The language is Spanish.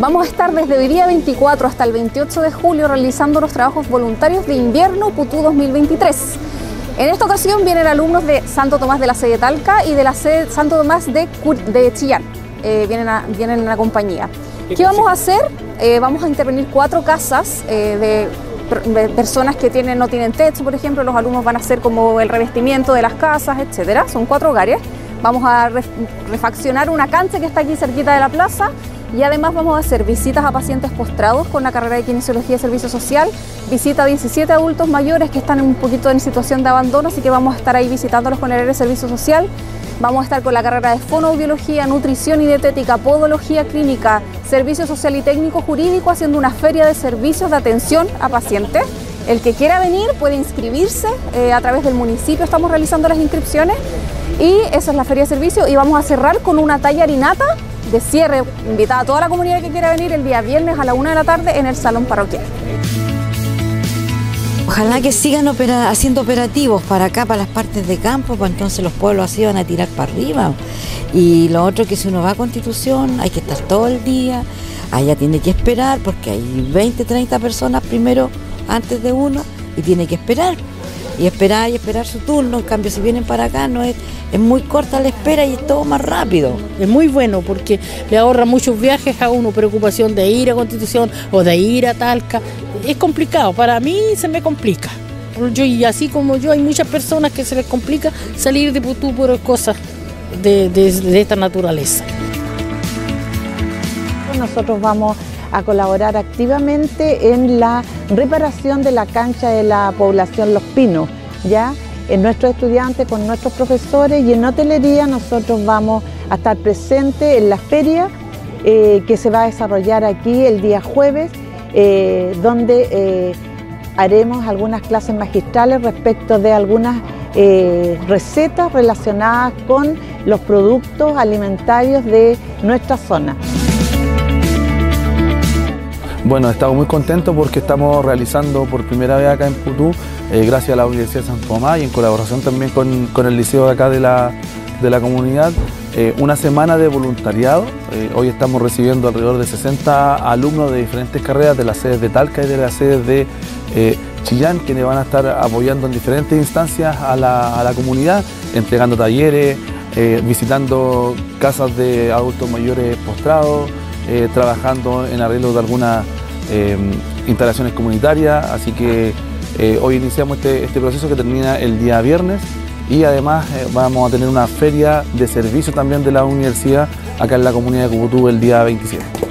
Vamos a estar desde hoy día 24 hasta el 28 de julio realizando los trabajos voluntarios de invierno PUTU 2023. En esta ocasión vienen alumnos de Santo Tomás de la sede Talca y de la sede Santo Tomás de, de Chillán. Eh, vienen, vienen en la compañía. ¿Qué, vamos a hacer? Eh, vamos a intervenir cuatro casas eh, de, personas que tienen, no tienen techo, por ejemplo. Los alumnos van a hacer como el revestimiento de las casas, etcétera. Son cuatro hogares. Vamos a refaccionar una cancha que está aquí cerquita de la plaza y además vamos a hacer visitas a pacientes postrados con la carrera de Kinesiología y Servicio Social, visita a 17 adultos mayores que están un poquito en situación de abandono, así que vamos a estar ahí visitándolos con el área de Servicio Social. Vamos a estar con la carrera de fonoaudiología, nutrición y dietética, podología clínica, servicio social y técnico jurídico, haciendo una feria de servicios de atención a pacientes. El que quiera venir puede inscribirse eh, a través del municipio, estamos realizando las inscripciones y esa es la feria de servicio y vamos a cerrar con una talla harinata de cierre, invitada a toda la comunidad que quiera venir el día viernes a la una de la tarde en el salón parroquial. Ojalá que sigan haciendo operativos para acá, para las partes de campo, pues entonces los pueblos así van a tirar para arriba. Y lo otro que si uno va a Constitución hay que estar todo el día, allá tiene que esperar porque hay 20, 30 personas primero antes de uno y tiene que esperar y esperar y esperar su turno. En cambio, si vienen para acá, no es, es muy corta la espera y es todo más rápido. Es muy bueno porque le ahorra muchos viajes a uno, preocupación de ir a Constitución o de ir a Talca. Es complicado, para mí se me complica. Yo, y así como yo, hay muchas personas que se les complica salir de Putú por cosas de, de esta naturaleza. Nosotros vamos a colaborar activamente en la reparación de la cancha de la población Los Pinos, ¿ya? En nuestros estudiantes, con nuestros profesores y en hotelería nosotros vamos a estar presentes en la feria eh, que se va a desarrollar aquí el día jueves, eh, donde eh, haremos algunas clases magistrales respecto de algunas recetas relacionadas con los productos alimentarios de nuestra zona. Bueno, estamos muy contentos porque estamos realizando por primera vez acá en Putú, eh, gracias a la Universidad de San Tomás y en colaboración también con, el liceo de acá de la, comunidad, eh, una semana de voluntariado. Eh, hoy estamos recibiendo alrededor de 60 alumnos de diferentes carreras de las sedes de Talca y de las sedes de Chillán, quienes van a estar apoyando en diferentes instancias a la, a la comunidad, entregando talleres, visitando casas de adultos mayores postrados, eh, trabajando en arreglo de algunas eh, instalaciones comunitarias, así que eh, hoy iniciamos este, este, proceso que termina el día viernes y además vamos a tener una feria de servicio también de la universidad acá en la comunidad de Cubutú el día 27.